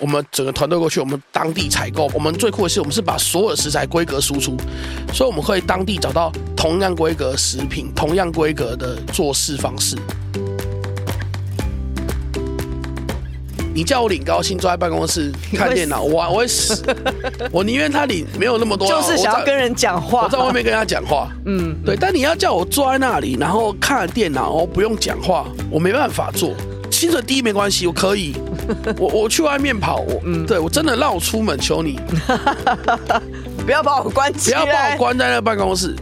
我们整个团队过去，我们当地采购。我们最酷的是，我们是把所有的食材规格输出，所以我们可以当地找到同样规格食品、同样规格的做事方式。你叫我领高薪，坐在办公室看电脑，我我会死。我宁愿他领没有那么多，就是想要跟人讲话。我在外面跟他讲话，嗯，对。但你要叫我坐在那里，然后看电脑，我不用讲话，我没办法做。薪水低没关系，我可以。我我去外面跑，我嗯，对我真的让我出门，求你，不要把我关起来，不要把我关在那个办公室。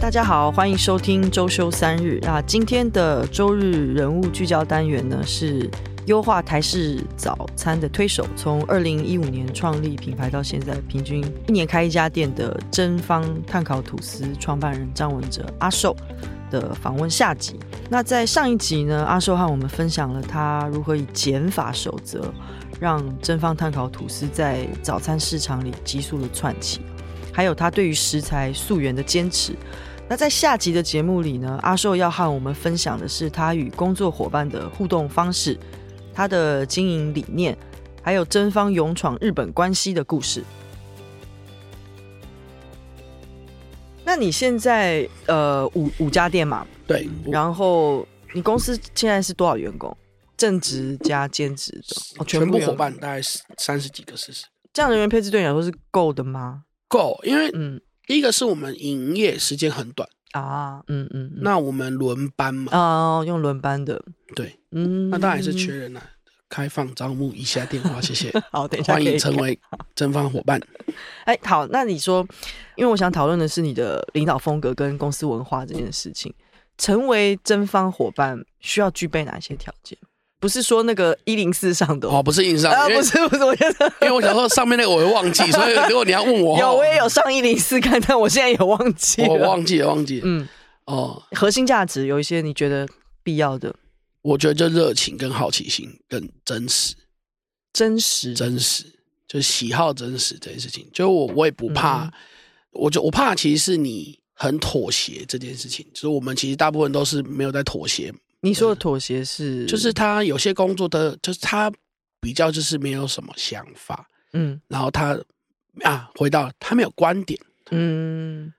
大家好，欢迎收听周休三日啊！今天的周日人物聚焦单元呢，是优化台式早餐的推手，从二零一五年创立品牌到现在，平均一年开一家店的真方碳烤吐司创办人张文哲阿寿的访问下集。那在上一集呢，阿寿和我们分享了他如何以减法守则，让真方碳烤吐司在早餐市场里急速的窜起，还有他对于食材溯源的坚持。那在下集的节目里呢，阿寿要和我们分享的是他与工作伙伴的互动方式，他的经营理念，还有真方勇闯日本关西的故事。那你现在呃五五家店嘛？对。然后你公司现在是多少员工？正职加兼职的？哦，全部伙伴大概是三十几个、四十。这样人员配置对你来说是够的吗？够，因为嗯。第一个是我们营业时间很短啊，嗯嗯，那我们轮班嘛，哦，用轮班的，对，嗯，那当然是缺人了，开放招募，以下电话，谢谢，好，等一下欢迎成为真方伙伴。哎，好，那你说，因为我想讨论的是你的领导风格跟公司文化这件事情，成为真方伙伴需要具备哪些条件？不是说那个一零四上的哦，不是硬上，啊，不是不是，我觉得，因为我想说上面那个我会忘记，所以 如果你要问我，有我也有上一零四看，但我现在也忘记了，我忘记了，忘记了，嗯，哦，核心价值有一些你觉得必要的，我觉得就热情跟好奇心更真实，真实，真实，就喜好真实这件事情，就我我也不怕，嗯、我就我怕其实是你很妥协这件事情，就是我们其实大部分都是没有在妥协。你说的妥协是，就是他有些工作的，就是他比较就是没有什么想法，嗯，然后他啊，回到他没有观点，嗯，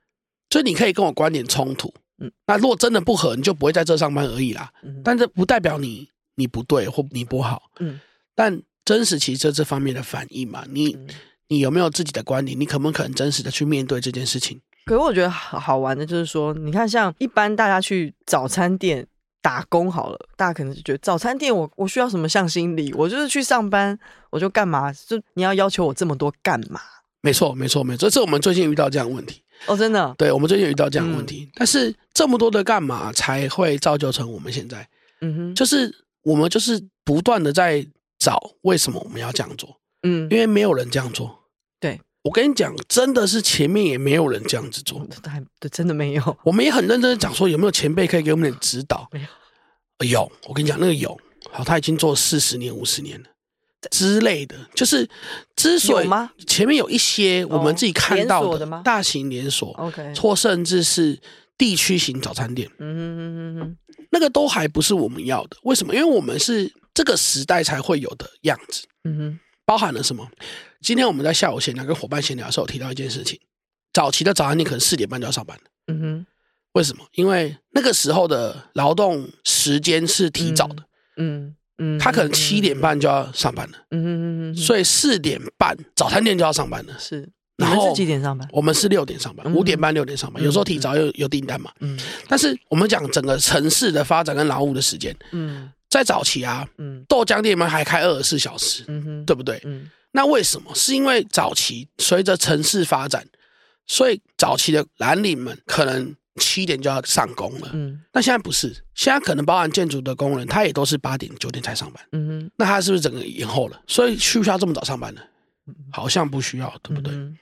所以你可以跟我观点冲突，嗯，那如果真的不合，你就不会在这上班而已啦，嗯，但这不代表你你不对或你不好，嗯，但真实其实这这方面的反应嘛，你你有没有自己的观点？你可不可能真实的去面对这件事情？可是我觉得好好玩的就是说，你看像一般大家去早餐店。打工好了，大家可能就觉得早餐店我我需要什么向心力？我就是去上班，我就干嘛？就你要要求我这么多干嘛？没错，没错，没错。这是我们最近遇到这样的问题哦，真的。对，我们最近遇到这样的问题，嗯、但是这么多的干嘛才会造就成我们现在？嗯哼，就是我们就是不断的在找为什么我们要这样做？嗯，因为没有人这样做。对。我跟你讲，真的是前面也没有人这样子做，还真的没有。我们也很认真的讲说，有没有前辈可以给我们点指导？没有，有。我跟你讲，那个有，好，他已经做四十年、五十年了之类的。就是之所以前面有一些我们自己看到的大型连锁，OK，或甚至是地区型早餐店，嗯哼哼哼，那个都还不是我们要的。为什么？因为我们是这个时代才会有的样子。嗯哼。包含了什么？今天我们在下午闲聊跟伙伴闲聊的时候，提到一件事情：早期的早餐店可能四点半就要上班了。嗯哼，为什么？因为那个时候的劳动时间是提早的。嗯嗯，他可能七点半就要上班了。嗯嗯嗯，所以四点半早餐店就要上班了。是，然后是几点上班？我们是六点上班，五点半六点上班。有时候提早有有订单嘛。嗯，但是我们讲整个城市的发展跟劳务的时间。嗯。在早期啊，嗯，豆浆店们还开二十四小时，嗯哼，对不对？嗯，那为什么？是因为早期随着城市发展，所以早期的蓝领们可能七点就要上工了，嗯，那现在不是，现在可能包含建筑的工人，他也都是八点九点才上班，嗯哼，那他是不是整个延后了？所以需不需要这么早上班呢？好像不需要，对不对？嗯、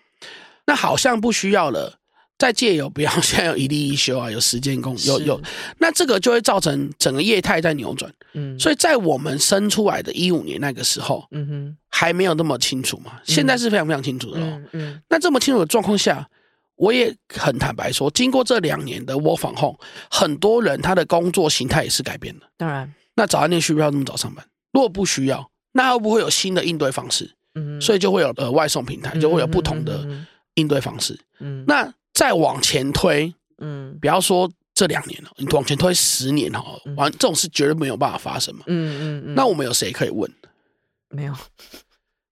那好像不需要了。再借由，不要 现在有一例一休啊，有时间工，有有，那这个就会造成整个业态在扭转。嗯，所以在我们生出来的一五年那个时候，嗯哼，还没有那么清楚嘛。现在是非常非常清楚的哦。嗯，嗯，那这么清楚的状况下，我也很坦白说，经过这两年的 work from home，很多人他的工作形态也是改变的。当然，那早餐店需不需要那么早上班？如果不需要，那会不会有新的应对方式？嗯，所以就会有呃外送平台，就会有不同的应对方式。嗯，那再往前推，嗯，不要说这两年了，你往前推十年哈，完这种事绝对没有办法发生嘛。嗯嗯嗯。那我们有谁可以问？没有。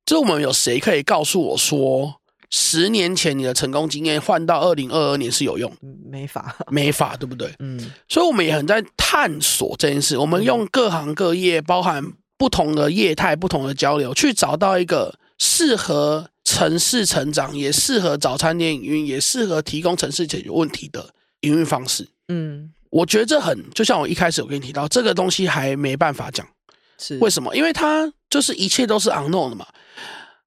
就是我们有谁可以告诉我说，十年前你的成功经验换到二零二二年是有用？没法，没法，对不对？嗯。所以我们也很在探索这件事。我们用各行各业，包含不同的业态、不同的交流，去找到一个适合城市成长，也适合早餐店营运，也适合提供城市解决问题的营运方式。嗯，我觉得这很，就像我一开始我跟你提到，这个东西还没办法讲。是为什么？因为它就是一切都是 unknown 的嘛。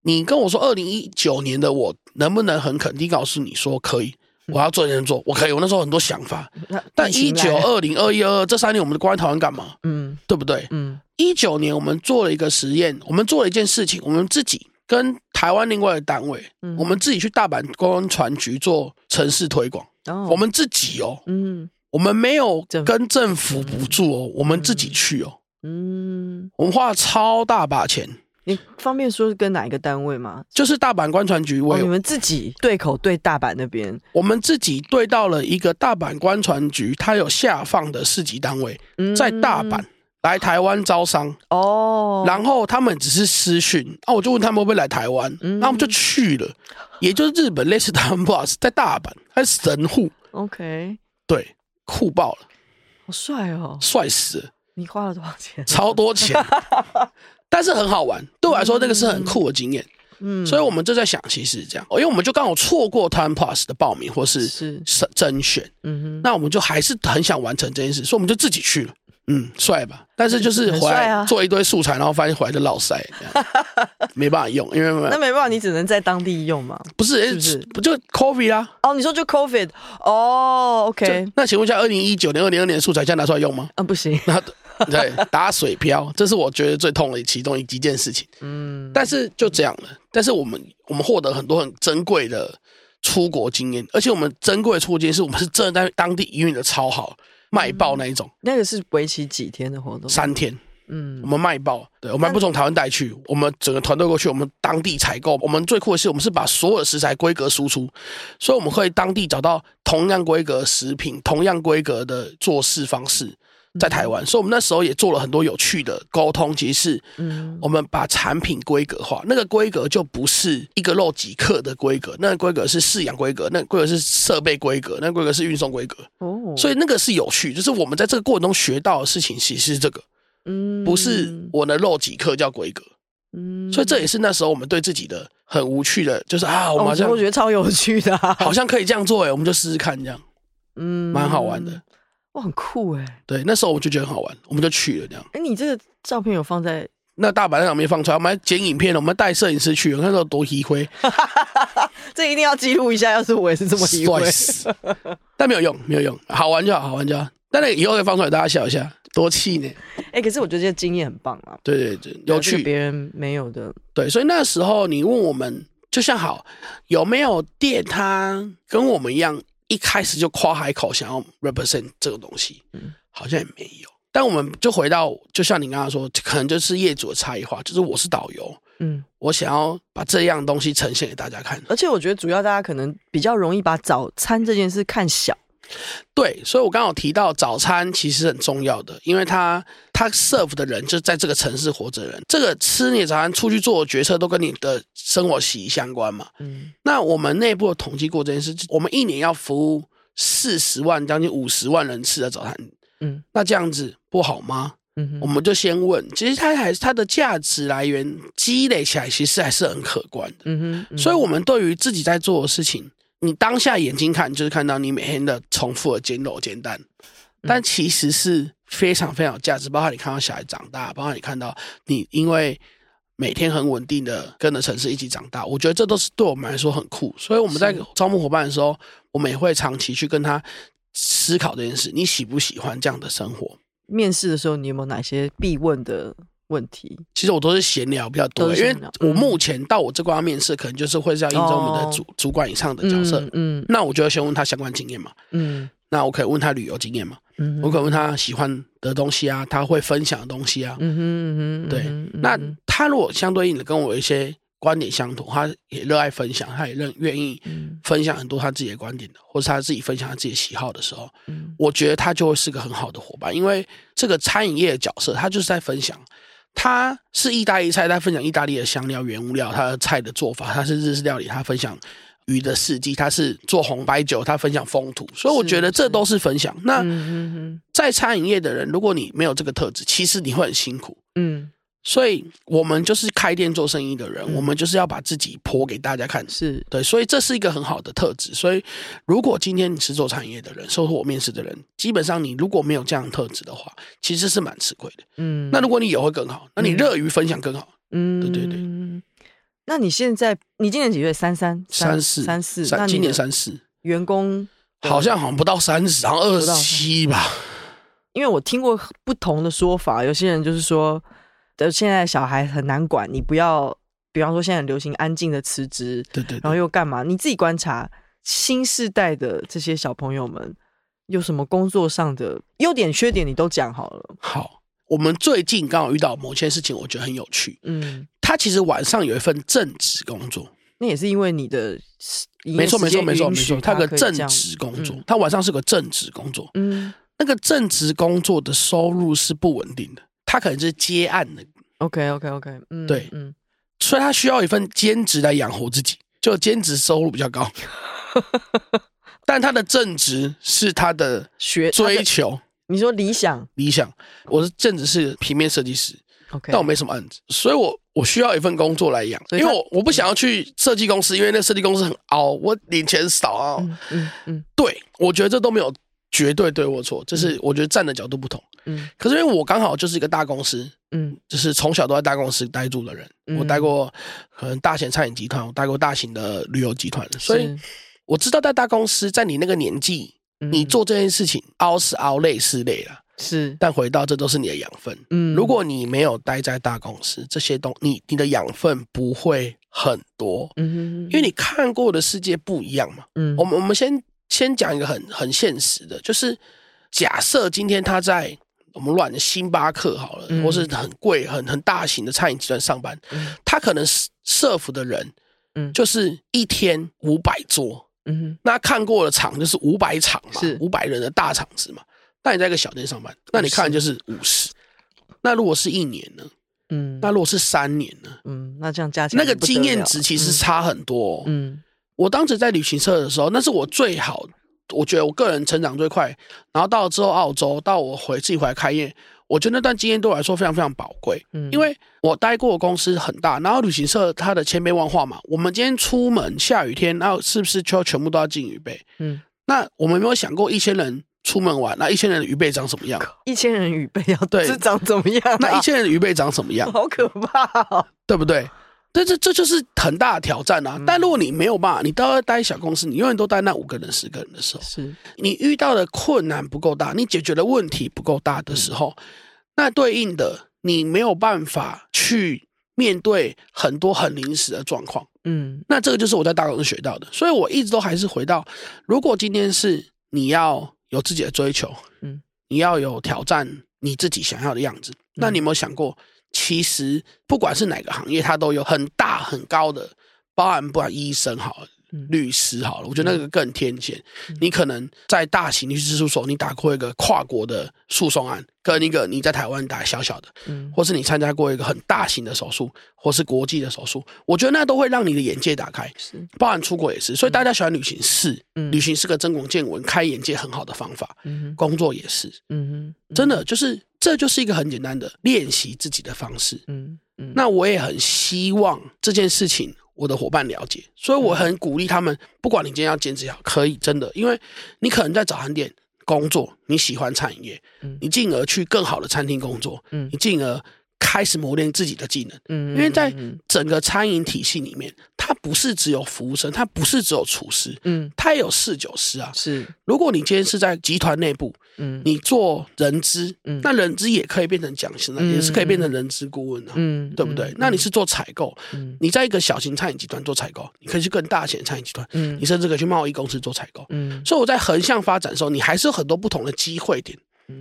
你跟我说二零一九年的我能不能很肯定告诉你说可以？我要做，能做，我可以。我那时候很多想法，但一九、二零、二一、二二这三年，我们关在台湾干嘛？嗯，对不对？嗯，一九年我们做了一个实验，我们做了一件事情，我们自己跟台湾另外的单位，我们自己去大阪观光船局做城市推广。我们自己哦，嗯，我们没有跟政府补助哦，我们自己去哦。嗯，我们花了超大把钱。你方便说是跟哪一个单位吗？就是大阪官船局，我、哦、你们自己对口对大阪那边，我们自己对到了一个大阪官船局，它有下放的市级单位，在大阪来台湾招商哦。然后他们只是私讯，啊，我就问他们会不会来台湾，那、嗯、我们就去了。也就是日本类似的 Bus 在大阪，还是神户。OK，对，酷爆了，好帅哦，帅死了。你花了多少钱？超多钱，但是很好玩。对我来说，那个是很酷的经验。嗯，所以我们就在想，其实是这样，因为我们就刚好错过 TIME PLUS 的报名或是是甄选。嗯哼，那我们就还是很想完成这件事，所以我们就自己去了。嗯，帅吧？但是就是回来做一堆素材，然后发现回来就落塞，没办法用，因为那没办法，你只能在当地用嘛。不是，是不是？不就 COVID 啊？哦，你说就 COVID？哦，OK。那请问一下，二零一九年、二零二年的素材现在拿出来用吗？啊，不行。那 对，打水漂，这是我觉得最痛的其中一几件事情。嗯，但是就这样了。但是我们我们获得很多很珍贵的出国经验，而且我们珍贵的出国经验是我们是真的在当地营运的超好。卖爆那一种，那个是为期几天的活动？三天。嗯，我们卖爆，对，我们还不从台湾带去，我们整个团队过去，我们当地采购。我们最酷的是，我们是把所有的食材规格输出，所以我们会当地找到同样规格食品、同样规格的做事方式。在台湾，所以我们那时候也做了很多有趣的沟通。其实是，嗯，我们把产品规格化，那个规格就不是一个肉几克的规格，那个规格是饲养规格，那个规格是设备规格，那个规格是运送规格。哦，所以那个是有趣，就是我们在这个过程中学到的事情，其实是这个，嗯，不是我的肉几克叫规格，嗯，所以这也是那时候我们对自己的很无趣的，就是啊，我们好像我觉得超有趣的，好像可以这样做，哎，我们就试试看这样，嗯，蛮好玩的。哇，很酷哎！对，那时候我就觉得很好玩，我们就去了这样。哎，你这个照片有放在那大阪那上面放出来，我们还剪影片了，我们带摄影师去，那时候多黑灰，这一定要记录一下。要是我也是这么黑灰，但没有用，没有用，好玩就好，好玩就好。但那以后再放出来，大家笑一下，多气呢！哎，可是我觉得这个经验很棒啊，对对对，有趣，别人没有的。对，所以那时候你问我们，就像好有没有店，他跟我们一样。一开始就夸海口想要 represent 这个东西，嗯，好像也没有。但我们就回到，就像你刚刚说，可能就是业主的差异化，就是我是导游，嗯，我想要把这样东西呈现给大家看。而且我觉得主要大家可能比较容易把早餐这件事看小。对，所以我刚刚有提到早餐其实很重要的，因为他他 serve 的人就在这个城市活着的人，这个吃你的早餐出去做的决策都跟你的生活息息相关嘛。嗯，那我们内部统计过这件事，我们一年要服务四十万将近五十万人吃的早餐，嗯，那这样子不好吗？嗯，我们就先问，其实它还是它的价值来源积累起来，其实还是很可观的。嗯哼，嗯哼，所以我们对于自己在做的事情。你当下眼睛看，就是看到你每天的重复的煎肉煎蛋，但其实是非常非常有价值。包括你看到小孩长大，包括你看到你因为每天很稳定的跟着城市一起长大，我觉得这都是对我们来说很酷。所以我们在招募伙伴的时候，我们也会长期去跟他思考这件事：你喜不喜欢这样的生活？面试的时候，你有没有哪些必问的问题？其实我都是闲聊比较多，因为我目前到我这关面试，可能就是会是要应征我们的主、哦、主管以上的角色。嗯，嗯，那我就要先问他相关经验嘛。嗯，那我可以问他旅游经验嘛。嗯，我可以问他喜欢的东西啊，他会分享的东西啊。嗯哼嗯哼，对。那他如果相对应的跟我有一些。观点相同，他也热爱分享，他也认愿意分享很多他自己的观点的，或是他自己分享他自己的喜好的时候，嗯，我觉得他就会是个很好的伙伴，因为这个餐饮业的角色，他就是在分享，他是意大利菜，他分享意大利的香料原物料，他的菜的做法，他是日式料理，他分享鱼的四季，他是做红白酒，他分享风土，所以我觉得这都是分享。那在餐饮业的人，如果你没有这个特质，其实你会很辛苦，嗯。所以，我们就是开店做生意的人，嗯、我们就是要把自己剖给大家看，是对，所以这是一个很好的特质。所以，如果今天你是做产业的人，收获我面试的人，基本上你如果没有这样的特质的话，其实是蛮吃亏的。嗯，那如果你有会更好，那你乐于分享更好。嗯，对对对。那你现在你今年几月？三三三四三四，那今年三四。员工好像好像不到三十，好像二十七吧。因为我听过不同的说法，有些人就是说。的现在小孩很难管，你不要，比方说现在很流行安静的辞职，对，对对，然后又干嘛？你自己观察新世代的这些小朋友们有什么工作上的优点、缺点，你都讲好了。好，我们最近刚好遇到某件事情，我觉得很有趣。嗯，他其实晚上有一份正职工作，那也是因为你的没错没错没错没错，他有个正职工作，他晚上是个正职工作。嗯，那个正职工作的收入是不稳定的。他可能是接案的，OK OK OK，嗯，对，嗯，所以他需要一份兼职来养活自己，就兼职收入比较高，但他的正职是他的学追求。你说理想？理想，我的正职是平面设计师，OK，但我没什么案子，所以我我需要一份工作来养，因为我我不想要去设计公司，因为那设计公司很凹，我领钱少啊，嗯嗯，嗯，对，我觉得这都没有绝对对或错，这是我觉得站的角度不同。嗯，可是因为我刚好就是一个大公司，嗯，就是从小都在大公司待住的人，嗯、我待过可能大型餐饮集团，我待过大型的旅游集团，所以我知道在大公司，在你那个年纪，嗯、你做这件事情熬是熬，累是累了，是，但回到这都是你的养分，嗯，如果你没有待在大公司，这些东你你的养分不会很多，嗯哼哼，因为你看过的世界不一样嘛，嗯，我们我们先先讲一个很很现实的，就是假设今天他在。我们乱的星巴克好了，或是很贵、很很大型的餐饮集团上班，嗯、他可能 serve 的人，嗯，就是一天五百桌，嗯，那看过的场就是五百场嘛，是五百人的大场子嘛。那你在一个小店上班，那你看就是五十。那如果是一年呢？嗯，那如果是三年呢？嗯，那这样加起来那个经验值其实差很多。嗯，我当时在旅行社的时候，那是我最好。我觉得我个人成长最快，然后到了之后澳洲，到我回自己回来开业，我觉得那段经验对我来说非常非常宝贵。嗯，因为我待过的公司很大，然后旅行社它的千变万化嘛。我们今天出门下雨天，那是不是就全部都要进雨备？嗯，那我们有没有想过一千人出门玩，那一千人的雨备长什么样？一千人雨备要对是长怎么样啊？那一千人的雨备长什么样？好可怕哦，对不对？这这这就是很大的挑战啊！但如果你没有办法，你都要待小公司，你永远都待那五个人、十个人的时候，是你遇到的困难不够大，你解决的问题不够大的时候，那对应的你没有办法去面对很多很临时的状况。嗯，那这个就是我在大公司学到的，所以我一直都还是回到，如果今天是你要有自己的追求，嗯，你要有挑战你自己想要的样子，那你有没有想过？其实不管是哪个行业，它都有很大很高的，包含不管医生好，律师好了，我觉得那个更天险。你可能在大型律师事务所，你打过一个跨国的诉讼案，跟一个你在台湾打小小的，嗯或是你参加过一个很大型的手术，或是国际的手术，我觉得那都会让你的眼界打开。是，包含出国也是。所以大家喜欢旅行是，旅行是个增广见闻、开眼界很好的方法。嗯工作也是，嗯哼，真的就是。这就是一个很简单的练习自己的方式。嗯嗯，那我也很希望这件事情我的伙伴了解，所以我很鼓励他们，不管你今天要兼职也好，可以真的，因为你可能在早餐店工作，你喜欢餐饮业，你进而去更好的餐厅工作，你进而开始磨练自己的技能。嗯，因为在整个餐饮体系里面，它不是只有服务生，它不是只有厨师，嗯，它也有侍酒师啊。是，如果你今天是在集团内部，嗯，你做人资，嗯，那人资也可以变成讲师，呢，也是可以变成人资顾问的，嗯，对不对？那你是做采购，嗯，你在一个小型餐饮集团做采购，你可以去更大型的餐饮集团，嗯，你甚至可以去贸易公司做采购，嗯，所以我在横向发展的时候，你还是有很多不同的机会点。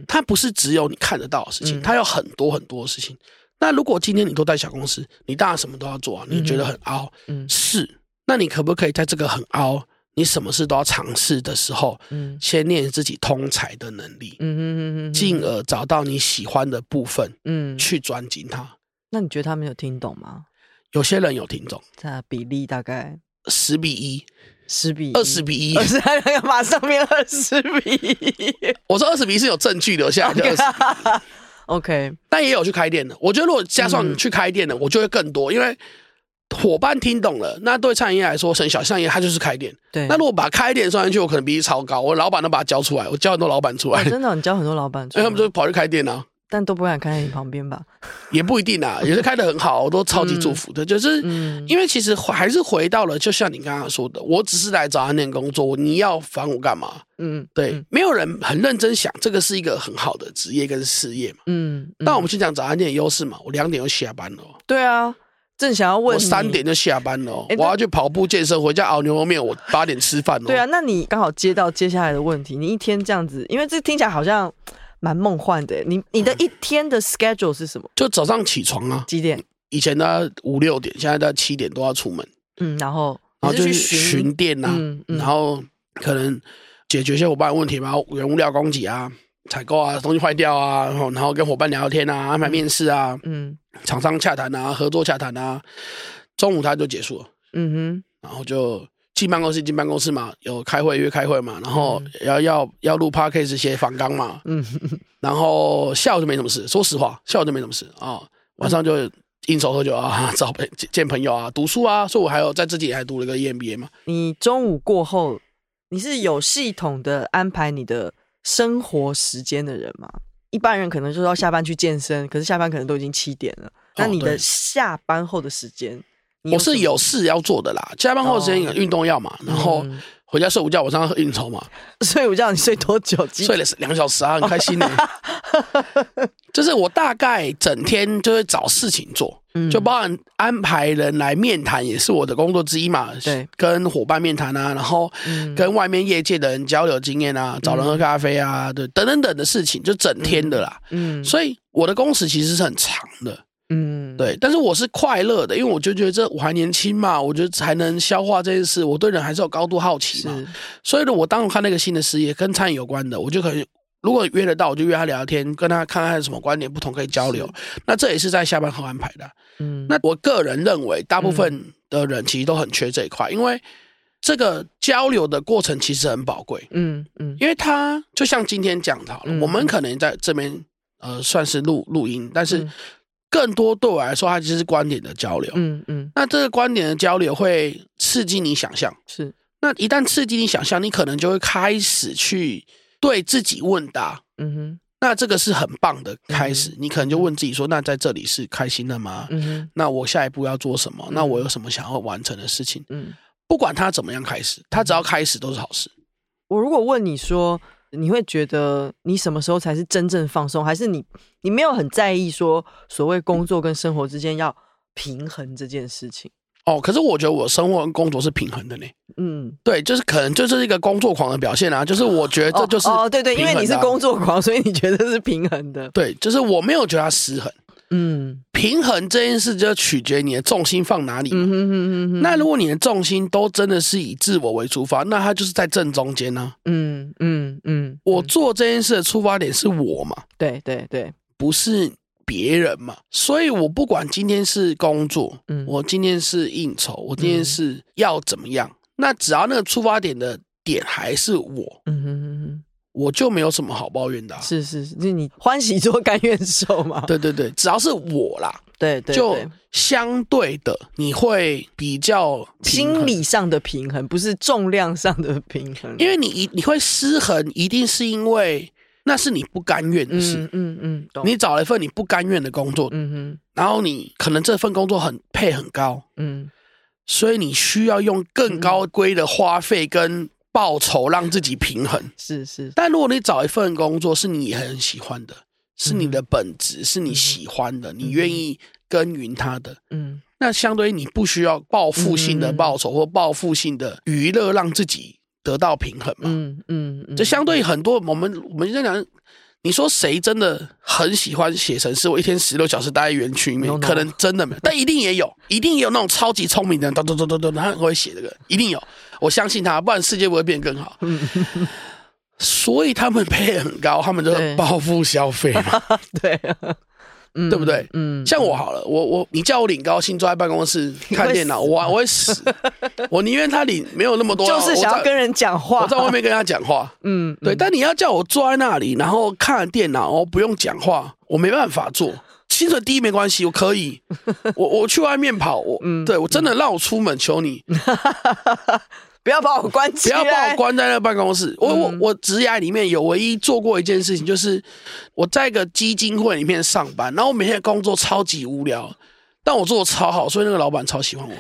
它不是只有你看得到的事情，它有很多很多的事情。那如果今天你都在小公司，你当然什么都要做啊，你觉得很凹，嗯，是。那你可不可以在这个很凹，你什么事都要尝试的时候，嗯，先练自己通才的能力，嗯嗯嗯嗯，进而找到你喜欢的部分，嗯，去专精它。那你觉得他们有听懂吗？有些人有听懂，这比例大概十比一。十比 二十比一，是还要马上变二十比一。我说二十比一是有证据留下来的。OK，但也有去开店的。我觉得如果加上你去开店的，我就会更多，因为伙伴听懂了。那对餐饮业来说，省小商业它就是开店。对。那如果把开店算进去，我可能比例超高。我老板都把它教出来，我教很多老板出来。真的，你教很多老板出来，所 以他们就跑去开店啊。但都不敢开在你旁边吧？也不一定啊，也是开的很好，我都超级祝福的。嗯、就是因为其实还是回到了，就像你刚刚说的，我只是来找安店工作，你要烦我干嘛？嗯，对，嗯、没有人很认真想这个是一个很好的职业跟事业嘛。嗯，那、嗯、我们去讲找安店的优势嘛，我两点就下班了。对啊，正想要问，我三点就下班了，欸、我要去跑步健身，回家熬牛肉面，我八点吃饭。对啊，那你刚好接到接下来的问题，你一天这样子，因为这听起来好像。蛮梦幻的，你你的一天的 schedule 是什么？就早上起床啊，几点？以前呢五六点，现在到七点都要出门。嗯，然后然后就是巡店呐，然后可能解决一些伙伴问题嘛，原物料供给啊，采购啊，东西坏掉啊，然后然后跟伙伴聊聊天啊，安排面试啊，嗯，厂商洽谈啊，合作洽谈啊，中午他就结束了。嗯哼，然后就。进办公室，进办公室嘛，有开会约开会嘛，然后要要要录 podcast 写访纲嘛，嗯，然后下午就没什么事，说实话，下午就没什么事啊，晚上就应酬喝酒啊，找朋见朋友啊，读书啊，所以我还有在自己还读了个 EMBA 嘛。你中午过后，你是有系统的安排你的生活时间的人嘛？一般人可能就是要下班去健身，可是下班可能都已经七点了，那你的下班后的时间？我是有事要做的啦，下班后时间有运动要嘛，然后回家睡午觉，晚上应酬嘛。睡午觉你睡多久？睡了两个小时啊，很开心呢。就是我大概整天就会找事情做，就包含安排人来面谈，也是我的工作之一嘛。对，跟伙伴面谈啊，然后跟外面业界的人交流经验啊，找人喝咖啡啊，对，等等等的事情，就整天的啦。嗯，所以我的工时其实是很长的。嗯，对，但是我是快乐的，因为我就觉得这我还年轻嘛，我觉得才能消化这件事。我对人还是有高度好奇嘛，所以呢，我当我看那个新的事业跟餐饮有关的，我就可以如果约得到，我就约他聊天，跟他看看什么观点不同可以交流。那这也是在下班后安排的。嗯，那我个人认为，大部分的人其实都很缺这一块，因为这个交流的过程其实很宝贵。嗯嗯，因为他就像今天讲的，嗯、我们可能在这边呃算是录录音，但是。嗯更多对我来说，它就是观点的交流。嗯嗯，那这个观点的交流会刺激你想象。是，那一旦刺激你想象，你可能就会开始去对自己问答。嗯哼，那这个是很棒的开始。你可能就问自己说：“那在这里是开心的吗？”嗯哼，那我下一步要做什么？那我有什么想要完成的事情？嗯，不管他怎么样开始，他只要开始都是好事。我如果问你说，你会觉得你什么时候才是真正放松？还是你你没有很在意说所谓工作跟生活之间要平衡这件事情？哦，可是我觉得我生活跟工作是平衡的呢。嗯，对，就是可能就是一个工作狂的表现啊。就是我觉得这就是哦，哦，对对，因为你是工作狂，所以你觉得是平衡的。对，就是我没有觉得它失衡。嗯，平衡这件事就取决于你的重心放哪里。嗯哼哼哼哼。那如果你的重心都真的是以自我为出发，那它就是在正中间呢。嗯嗯嗯。我做这件事的出发点是我嘛？对对对，不是别人嘛。所以我不管今天是工作，嗯，我今天是应酬，我今天是要怎么样，那只要那个出发点的点还是我。嗯哼哼哼。我就没有什么好抱怨的。啊，是是是，就你欢喜做甘愿受嘛。对对对，只要是我啦，对对，就相对的你会比较心理上的平衡，不是重量上的平衡。因为你一你会失衡，一定是因为那是你不甘愿的事。嗯嗯，嗯，你找了一份你不甘愿的工作，嗯哼，然后你可能这份工作很配很高，嗯，所以你需要用更高规的花费跟报酬让自己平衡。是是，但如果你找一份工作是你很喜欢的，是你的本职，是你喜欢的，你愿意耕耘它的，嗯，那相对于你不需要报复性的报酬或报复性的娱乐，让自己得到平衡嘛。嗯嗯，这相对于很多我们我们在讲，你说谁真的很喜欢写程式？我一天十六小时待在园区里面，可能真的没有，但一定也有，一定也有那种超级聪明的人，咚咚咚咚咚，他很会写这个，一定有，我相信他，不然世界不会变更好。所以他们配很高，他们就报复消费嘛，对。嗯、对不对？嗯，像我好了，我我你叫我领高薪坐在办公室看电脑，我我会死，我宁愿他领没有那么多，就是想要跟人讲话，我在外面跟他讲话，嗯，对。但你要叫我坐在那里，然后看电脑，哦，不用讲话，我没办法做。薪水低没关系，我可以，我我去外面跑，我，嗯、对我真的让我出门，求你。不要把我关起来！不要把我关在那个办公室。我我我职涯里面有唯一做过一件事情，就是我在一个基金会里面上班，然后我每天的工作超级无聊，但我做的超好，所以那个老板超喜欢我。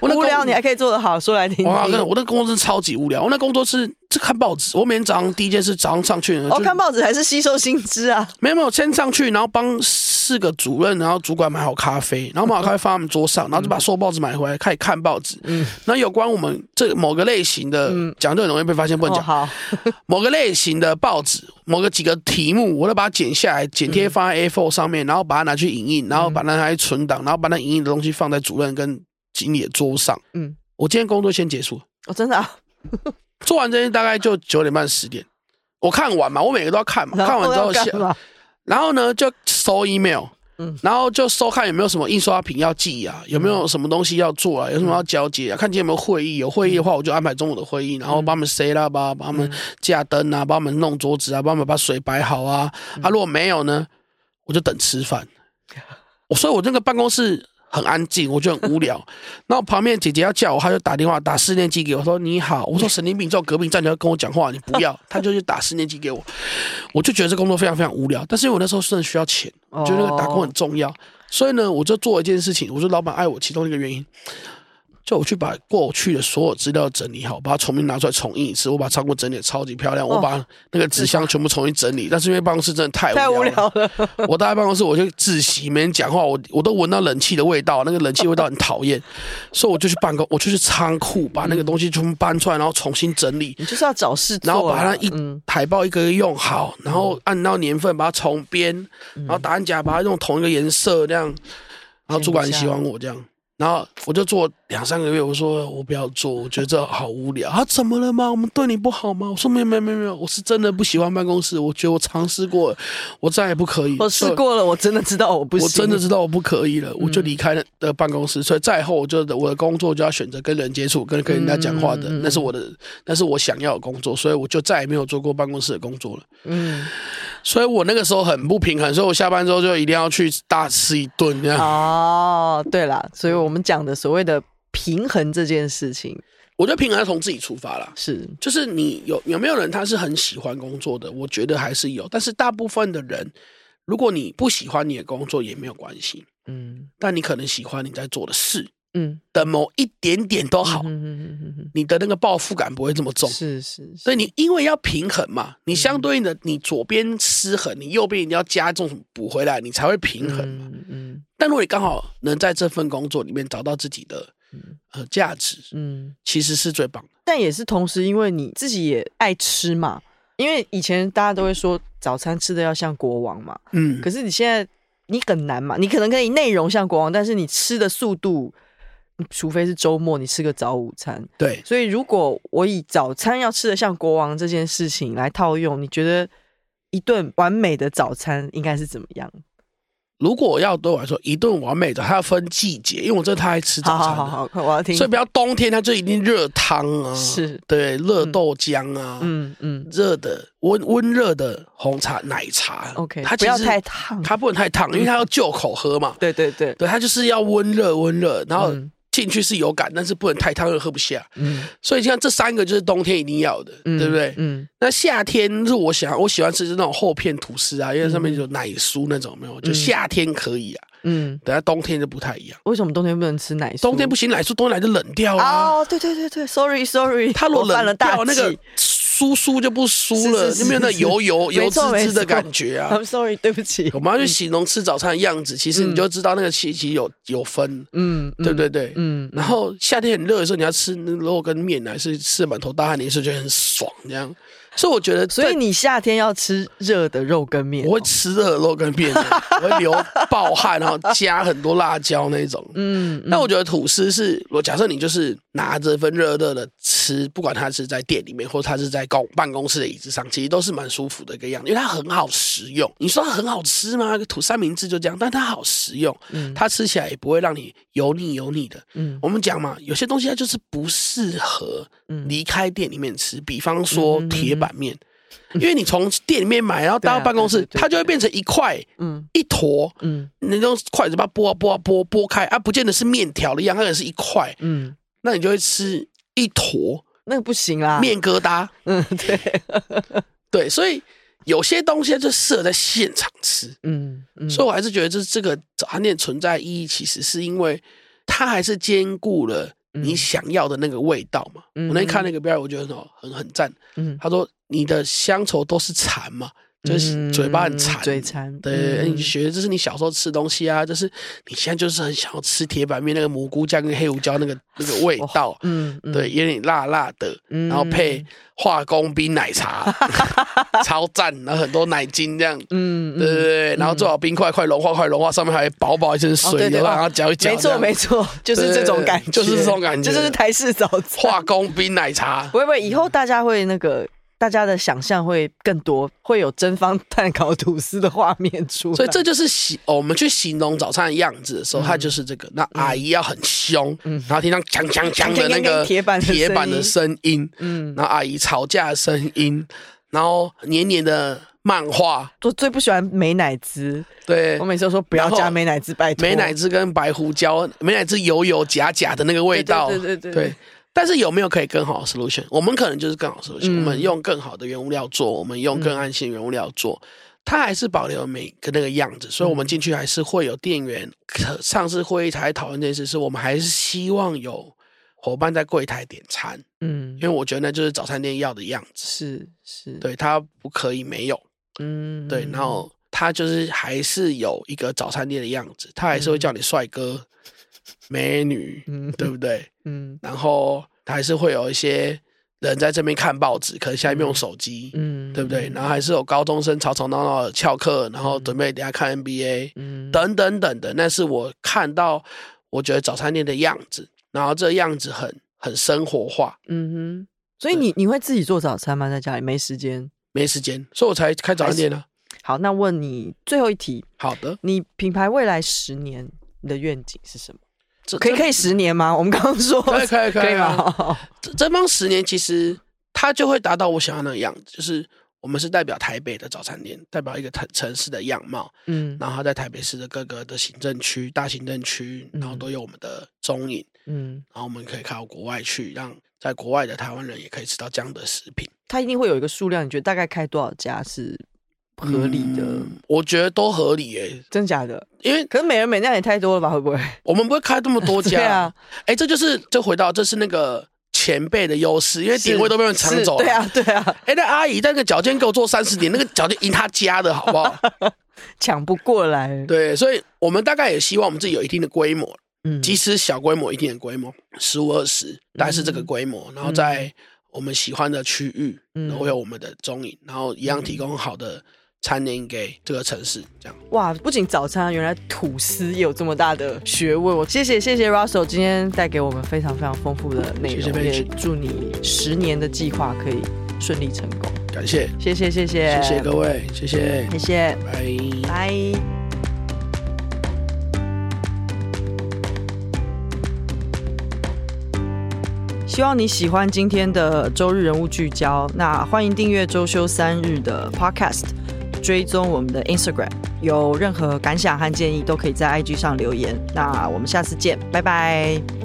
我无聊你还可以做得好，说来听听。哇我那工作是超级无聊，我那工作是。是看报纸，我每天早上第一件事早上上去，哦，看报纸还是吸收薪资啊？没有没有，先上去，然后帮四个主任，然后主管买好咖啡，然后买好咖啡放他们桌上，然后就把所有报纸买回来，开始看报纸。嗯，那有关我们这某个类型的，讲就很容易被发现，不能讲。好，某个类型的报纸，某个几个题目，我都把它剪下来，剪贴放在 A4 上面，然后把它拿去影印，然后把它拿去存档，然后把那影印的东西放在主任跟经理的桌上。嗯，我今天工作先结束。哦，真的啊。做完这些大概就九点半十点，我看完嘛，我每个都要看嘛，看完之后下，然后呢就收 email，嗯，然后就收看有没有什么印刷品要寄啊，有没有什么东西要做啊，有什么要交接啊，看今天有没有会议，有会议的话我就安排中午的会议，然后帮他们 set up 啊，帮他们架灯啊，帮他们弄桌子啊，帮他们把水摆好啊，啊如果没有呢，我就等吃饭，我所以我那个办公室。很安静，我就很无聊。然后旁边姐姐要叫我，她就打电话打四年级给我，说你好。我说神经病，坐隔壁站你要跟我讲话，你不要。她就去打四年级给我，我就觉得这工作非常非常无聊。但是因为我那时候真的需要钱，觉得那个打工很重要，所以呢，我就做一件事情。我说老板爱我，其中一个原因。就我去把过去的所有资料整理好，把它重新拿出来重印一次。我把仓库整理超级漂亮，我把那个纸箱全部重新整理。但是因为办公室真的太无聊了，我待在办公室我就窒息，没人讲话，我我都闻到冷气的味道，那个冷气味道很讨厌，所以我就去办公，我就去仓库把那个东西全部搬出来，然后重新整理。你就是要找事做，然后把它一海报一个个用好，然后按照年份把它重编，然后答案夹把它用同一个颜色这样，然后主管很喜欢我这样。然后我就做两三个月，我说我不要做，我觉得这好无聊。啊，怎么了吗？我们对你不好吗？我说没有没有没有没有，我是真的不喜欢办公室。我觉得我尝试过了，我再也不可以。我试过了，我真的知道我不行。我真的知道我不可以了，我就离开了的办公室。所以再后，我就我的工作就要选择跟人接触，跟跟人家讲话的，那是我的，那是我想要的工作。所以我就再也没有做过办公室的工作了。嗯。所以我那个时候很不平衡，所以我下班之后就一定要去大吃一顿这样。哦，对了，所以我们讲的所谓的平衡这件事情，我觉得平衡要从自己出发啦。是，就是你有有没有人他是很喜欢工作的？我觉得还是有，但是大部分的人，如果你不喜欢你的工作也没有关系，嗯，但你可能喜欢你在做的事。嗯，的某一点点都好，你的那个报复感不会这么重。是是，所以你因为要平衡嘛，你相对应的，你左边失衡，你右边一定要加重补回来，你才会平衡嘛。嗯，但如果你刚好能在这份工作里面找到自己的呃价值，嗯，其实是最棒的。但也是同时，因为你自己也爱吃嘛，因为以前大家都会说早餐吃的要像国王嘛，嗯，可是你现在你很难嘛，你可能可以内容像国王，但是你吃的速度。除非是周末，你吃个早午餐。对，所以如果我以早餐要吃的像国王这件事情来套用，你觉得一顿完美的早餐应该是怎么样？如果要对我来说，一顿完美的，它要分季节，因为我真的太爱吃早餐了。好好好，我要听。所以不要冬天，它就一定热汤啊，是对，热豆浆啊，嗯嗯，热的温温热的红茶奶茶。OK，它不要太烫，它不能太烫，因为它要就口喝嘛。对对对，对，它就是要温热温热，然后。进去是有感，但是不能太烫又喝不下。嗯，所以像这三个就是冬天一定要的，嗯、对不对？嗯，那夏天是我想我喜欢吃的那种厚片吐司啊，因为上面有奶酥那种，没有，就夏天可以啊。嗯，等下冬天就不太一样。为什么冬天不能吃奶酥？冬天不行，奶酥冬天来就冷掉啊。哦，对对对对，sorry sorry，它如果冷掉那个。酥酥就不酥了，就没有那油油 油滋滋的感觉啊。I'm sorry，对不起。我们要去形容吃早餐的样子，其实你就知道那个其实有有分，嗯，对不对对，嗯。然后夏天很热的时候，你要吃那肉跟面，还是吃满头大汗，你是觉得很爽这样。所以我觉得，所以你夏天要吃热的肉跟面，我会吃热的肉跟面，我会流暴汗，然后加很多辣椒那种。嗯，那我觉得吐司是，我假设你就是拿着份热热的吃，不管它是在店里面，或者它是在公办公室的椅子上，其实都是蛮舒服的一个样子，因为它很好食用。你说它很好吃吗？吐三明治就这样，但它好食用，嗯，它吃起来也不会让你油腻油腻的。嗯，我们讲嘛，有些东西它就是不适合离开店里面吃，比方说铁板。板面，因为你从店里面买，然后到办公室，它就会变成一块，嗯，一坨，嗯，你用筷子把它剥啊剥啊剥剥开啊，不见得是面条的样，它可能是一块，嗯，那你就会吃一坨，那个不行啦，面疙瘩，嗯，对，对，所以有些东西就适合在现场吃，嗯，所以我还是觉得，就是这个早餐店存在意义，其实是因为它还是兼顾了。你想要的那个味道嘛？嗯、我那天看那个标，我觉得很很很赞。嗯，他说你的乡愁都是馋嘛，就是嘴巴很馋，嘴馋。对，嗯、你觉得这是你小时候吃东西啊，就是你现在就是很想要吃铁板面那个蘑菇酱跟黑胡椒那个那个味道。嗯，对，有点辣辣的，然后配。化工冰奶茶，超赞，然后很多奶精这样，嗯，对对对，然后做好冰块，快融化，快融化，上面还薄薄一层水，然后嚼一嚼，没错没错，就是这种感觉，就是这种感觉，这就是台式早餐，化工冰奶茶，不会不会，以后大家会那个。大家的想象会更多，会有蒸方炭烤吐司的画面出来。所以这就是形、哦，我们去形容早餐的样子的时候，嗯、它就是这个。那阿姨要很凶，嗯、然后听到锵锵锵的那个铁板铁板的声音，嗯，然后阿姨吵架的声音，然后黏黏的漫画。我最不喜欢美乃滋，对，我每次都说不要加美乃滋，拜托。美乃滋跟白胡椒，美乃滋油油假假的那个味道，对对对对，对。对但是有没有可以更好的 solution？我们可能就是更好 solution，嗯、我们用更好的原物料做，我们用更安心原物料做，嗯、它还是保留每个那个样子。所以，我们进去还是会有店员。可上次会议才讨论这件事，是我们还是希望有伙伴在柜台点餐。嗯，因为我觉得那就是早餐店要的样子。是是，对，它不可以没有。嗯，对，然后它就是还是有一个早餐店的样子，他还是会叫你帅哥。美女，嗯，对不对？嗯，然后还是会有一些人在这边看报纸，可能下面用手机，嗯，对不对？然后还是有高中生吵吵闹闹的翘课，然后准备等下看 NBA，嗯，等等等等。那是我看到，我觉得早餐店的样子，然后这样子很很生活化，嗯哼。所以你你会自己做早餐吗？在家里没时间，没时间，所以我才开早餐店呢。好，那问你最后一题。好的，你品牌未来十年你的愿景是什么？可以可以十年吗？我们刚刚说 可以可以可以吗？这帮十年其实它就会达到我想要那个样子，就是我们是代表台北的早餐店，代表一个城城市的样貌，嗯，然后在台北市的各个的行政区、大行政区，然后都有我们的踪影，嗯，然后我们可以开到国外去，让在国外的台湾人也可以吃到这样的食品。它一定会有一个数量，你觉得大概开多少家是？合理的、嗯，我觉得都合理诶、欸，真假的？因为可是美人美那也太多了吧？会不会？我们不会开这么多家。对啊，哎、欸，这就是就回到这是那个前辈的优势，因为点位都被人抢走了。对啊，对啊。哎、欸，那阿姨那个脚尖给我做三十点，那个脚尖赢他家的好不好？抢不过来。对，所以我们大概也希望我们自己有一定的规模，嗯，即使小规模，一定的规模，十五二十，大概是这个规模，嗯、然后在我们喜欢的区域，嗯，然后有我们的踪影，然后一样提供好的。餐饮给这个城市，这样哇！不仅早餐，原来吐司也有这么大的学问。我谢谢谢谢 Russell 今天带给我们非常非常丰富的内容，谢谢也祝你十年的计划可以顺利成功。感谢，谢谢谢谢谢谢各位，谢谢谢谢，拜拜。希望你喜欢今天的周日人物聚焦，那欢迎订阅周休三日的 Podcast。追踪我们的 Instagram，有任何感想和建议都可以在 IG 上留言。那我们下次见，拜拜。